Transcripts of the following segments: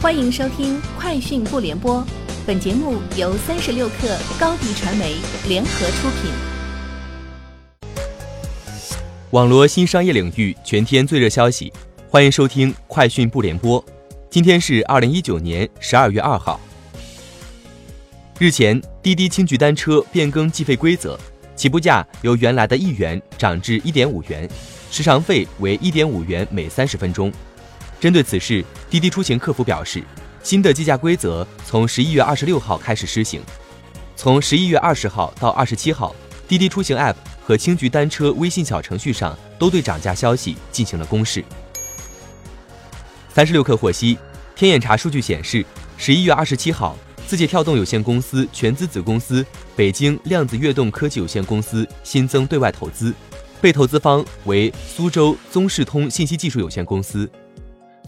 欢迎收听《快讯不联播》，本节目由三十六克高低传媒联合出品。网络新商业领域全天最热消息，欢迎收听《快讯不联播》。今天是二零一九年十二月二号。日前，滴滴轻桔单车变更计费规则，起步价由原来的一元涨至一点五元，时长费为一点五元每三十分钟。针对此事，滴滴出行客服表示，新的计价规则从十一月二十六号开始施行。从十一月二十号到二十七号，滴滴出行 App 和青桔单车微信小程序上都对涨价消息进行了公示。三十六氪获悉，天眼查数据显示，十一月二十七号，字节跳动有限公司全资子公司北京量子跃动科技有限公司新增对外投资，被投资方为苏州宗视通信息技术有限公司。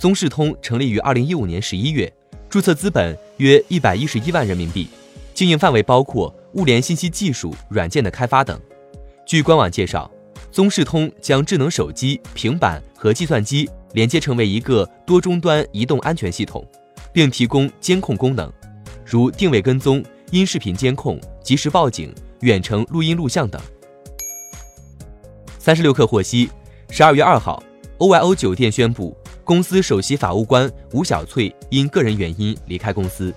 宗视通成立于二零一五年十一月，注册资本约一百一十一万人民币，经营范围包括物联信息技术、软件的开发等。据官网介绍，宗视通将智能手机、平板和计算机连接成为一个多终端移动安全系统，并提供监控功能，如定位跟踪、音视频监控、及时报警、远程录音录像等。三十六氪获悉，十二月二号，OYO 酒店宣布。公司首席法务官吴小翠因个人原因离开公司。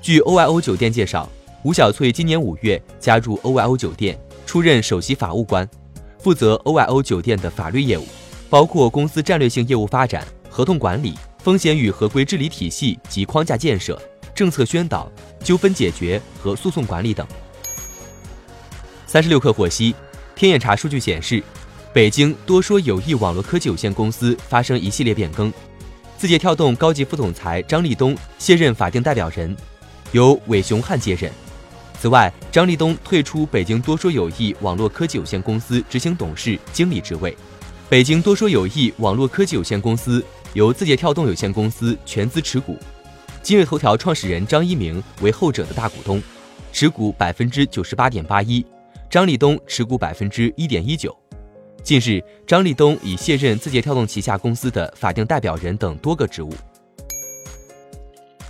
据 OYO 酒店介绍，吴小翠今年五月加入 OYO 酒店，出任首席法务官，负责 OYO 酒店的法律业务，包括公司战略性业务发展、合同管理、风险与合规治理体系及框架建设、政策宣导、纠纷解决和诉讼管理等。三十六氪获悉，天眼查数据显示。北京多说有益网络科技有限公司发生一系列变更，字节跳动高级副总裁张立东卸任法定代表人，由韦雄汉接任。此外，张立东退出北京多说有益网络科技有限公司执行董事、经理职位。北京多说有益网络科技有限公司由字节跳动有限公司全资持股，今日头条创始人张一鸣为后者的大股东，持股百分之九十八点八一，张立东持股百分之一点一九。近日，张立东已卸任字节跳动旗下公司的法定代表人等多个职务。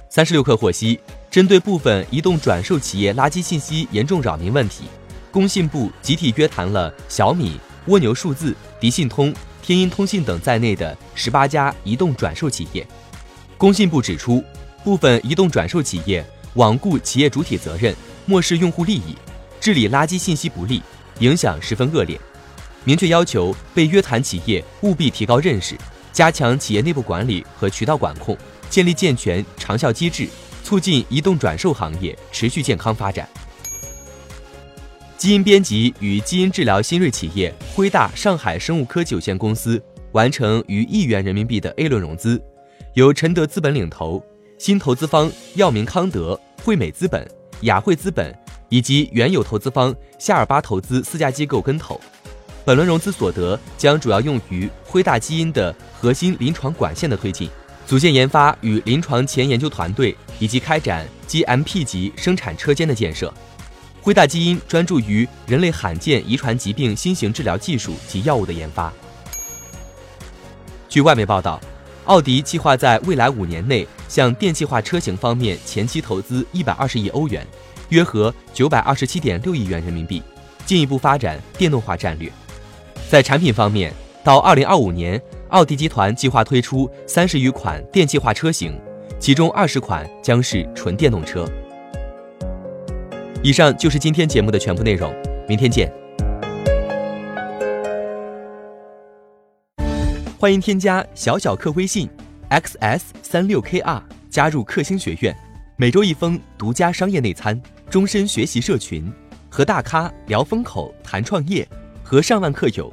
三十六氪获悉，针对部分移动转售企业垃圾信息严重扰民问题，工信部集体约谈了小米、蜗牛数字、迪信通、天音通信等在内的十八家移动转售企业。工信部指出，部分移动转售企业罔顾企业主体责任，漠视用户利益，治理垃圾信息不力，影响十分恶劣。明确要求被约谈企业务必提高认识，加强企业内部管理和渠道管控，建立健全长效机制，促进移动转售行业持续健康发展。基因编辑与基因治疗新锐企业辉大上海生物科技有限公司完成逾亿元人民币的 A 轮融资，由陈德资本领投，新投资方药明康德、汇美资本、雅汇资本以及原有投资方夏尔巴投资四家机构跟投。本轮融资所得将主要用于辉大基因的核心临床管线的推进、组建研发与临床前研究团队，以及开展 GMP 级生产车间的建设。辉大基因专注于人类罕见遗传疾病新型治疗技术及药物的研发。据外媒报道，奥迪计划在未来五年内向电气化车型方面前期投资一百二十亿欧元，约合九百二十七点六亿元人民币，进一步发展电动化战略。在产品方面，到二零二五年，奥迪集团计划推出三十余款电气化车型，其中二十款将是纯电动车。以上就是今天节目的全部内容，明天见。欢迎添加小小客微信 xs 三六 kr 加入克星学院，每周一封独家商业内参，终身学习社群，和大咖聊风口谈创业。和上万客友